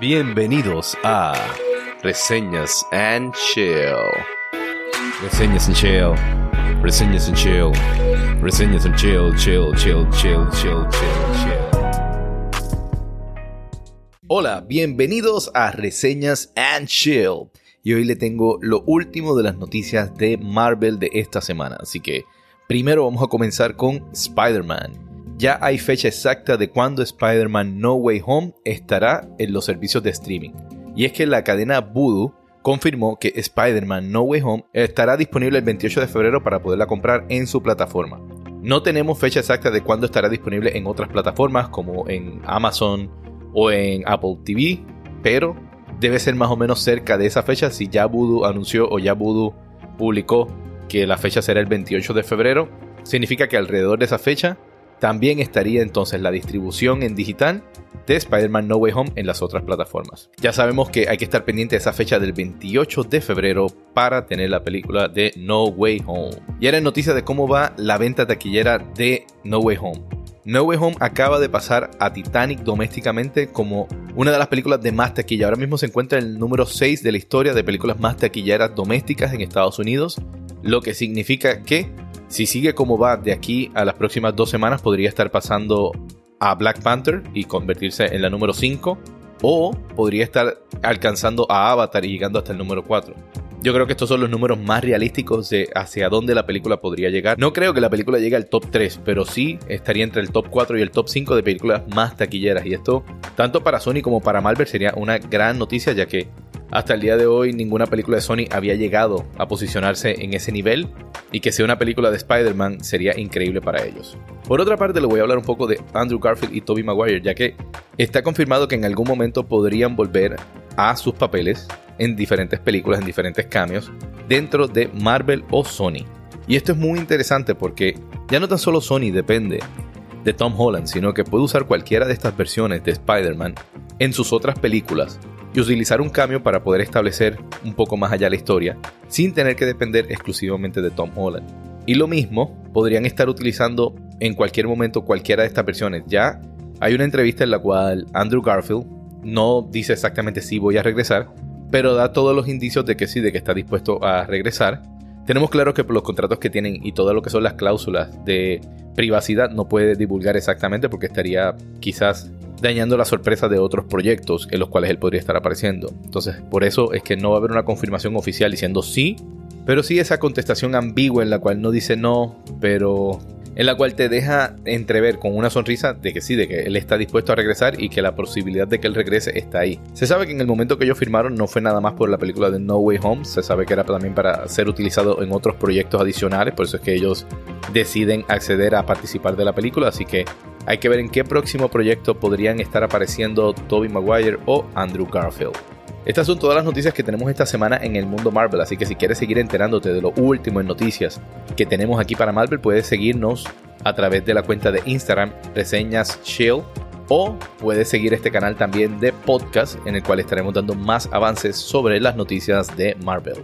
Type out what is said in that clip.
Bienvenidos a Reseñas and Chill. Reseñas and Chill. Reseñas and Chill. Reseñas and Chill, chill, chill, chill, chill, chill, chill. Hola, bienvenidos a Reseñas and Chill. Y hoy le tengo lo último de las noticias de Marvel de esta semana. Así que primero vamos a comenzar con Spider-Man ya hay fecha exacta de cuándo Spider-Man No Way Home estará en los servicios de streaming. Y es que la cadena Voodoo confirmó que Spider-Man No Way Home estará disponible el 28 de febrero para poderla comprar en su plataforma. No tenemos fecha exacta de cuándo estará disponible en otras plataformas como en Amazon o en Apple TV, pero debe ser más o menos cerca de esa fecha si ya Voodoo anunció o ya Voodoo publicó que la fecha será el 28 de febrero. Significa que alrededor de esa fecha también estaría entonces la distribución en digital de Spider-Man No Way Home en las otras plataformas. Ya sabemos que hay que estar pendiente de esa fecha del 28 de febrero para tener la película de No Way Home. Y ahora en noticia de cómo va la venta taquillera de No Way Home. No Way Home acaba de pasar a Titanic domésticamente como una de las películas de más taquilla. Ahora mismo se encuentra en el número 6 de la historia de películas más taquilleras domésticas en Estados Unidos, lo que significa que si sigue como va de aquí a las próximas dos semanas, podría estar pasando a Black Panther y convertirse en la número 5. O podría estar alcanzando a Avatar y llegando hasta el número 4. Yo creo que estos son los números más realísticos de hacia dónde la película podría llegar. No creo que la película llegue al top 3, pero sí estaría entre el top 4 y el top 5 de películas más taquilleras. Y esto, tanto para Sony como para Marvel, sería una gran noticia, ya que hasta el día de hoy ninguna película de Sony había llegado a posicionarse en ese nivel y que sea una película de Spider-Man sería increíble para ellos. Por otra parte, le voy a hablar un poco de Andrew Garfield y Tobey Maguire, ya que está confirmado que en algún momento podrían volver a sus papeles en diferentes películas, en diferentes cambios, dentro de Marvel o Sony. Y esto es muy interesante porque ya no tan solo Sony depende de Tom Holland, sino que puede usar cualquiera de estas versiones de Spider-Man en sus otras películas y utilizar un cambio para poder establecer un poco más allá la historia, sin tener que depender exclusivamente de Tom Holland. Y lo mismo podrían estar utilizando en cualquier momento cualquiera de estas versiones. Ya hay una entrevista en la cual Andrew Garfield no dice exactamente si voy a regresar, pero da todos los indicios de que sí, de que está dispuesto a regresar. Tenemos claro que por los contratos que tienen y todo lo que son las cláusulas de privacidad no puede divulgar exactamente porque estaría quizás dañando la sorpresa de otros proyectos en los cuales él podría estar apareciendo. Entonces, por eso es que no va a haber una confirmación oficial diciendo sí, pero sí esa contestación ambigua en la cual no dice no, pero en la cual te deja entrever con una sonrisa de que sí, de que él está dispuesto a regresar y que la posibilidad de que él regrese está ahí. Se sabe que en el momento que ellos firmaron no fue nada más por la película de No Way Home, se sabe que era también para ser utilizado en otros proyectos adicionales, por eso es que ellos deciden acceder a participar de la película, así que hay que ver en qué próximo proyecto podrían estar apareciendo Tobey Maguire o Andrew Garfield. Estas son todas las noticias que tenemos esta semana en el mundo Marvel, así que si quieres seguir enterándote de lo último en noticias que tenemos aquí para Marvel, puedes seguirnos a través de la cuenta de Instagram Reseñas Chill o puedes seguir este canal también de podcast en el cual estaremos dando más avances sobre las noticias de Marvel.